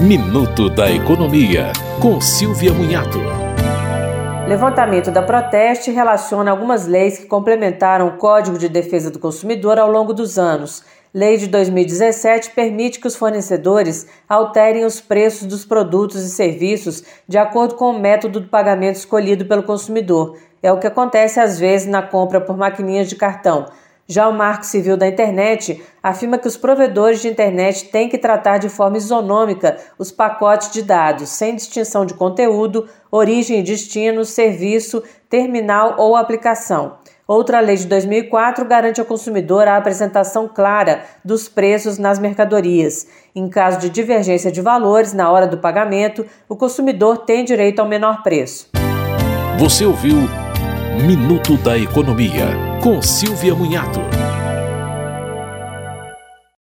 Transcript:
Minuto da Economia, com Silvia Munhato. Levantamento da Proteste relaciona algumas leis que complementaram o Código de Defesa do Consumidor ao longo dos anos. Lei de 2017 permite que os fornecedores alterem os preços dos produtos e serviços de acordo com o método do pagamento escolhido pelo consumidor. É o que acontece às vezes na compra por maquininhas de cartão. Já o Marco Civil da Internet afirma que os provedores de internet têm que tratar de forma isonômica os pacotes de dados, sem distinção de conteúdo, origem e destino, serviço, terminal ou aplicação. Outra lei de 2004 garante ao consumidor a apresentação clara dos preços nas mercadorias. Em caso de divergência de valores na hora do pagamento, o consumidor tem direito ao menor preço. Você ouviu Minuto da Economia, com Silvia Munhato.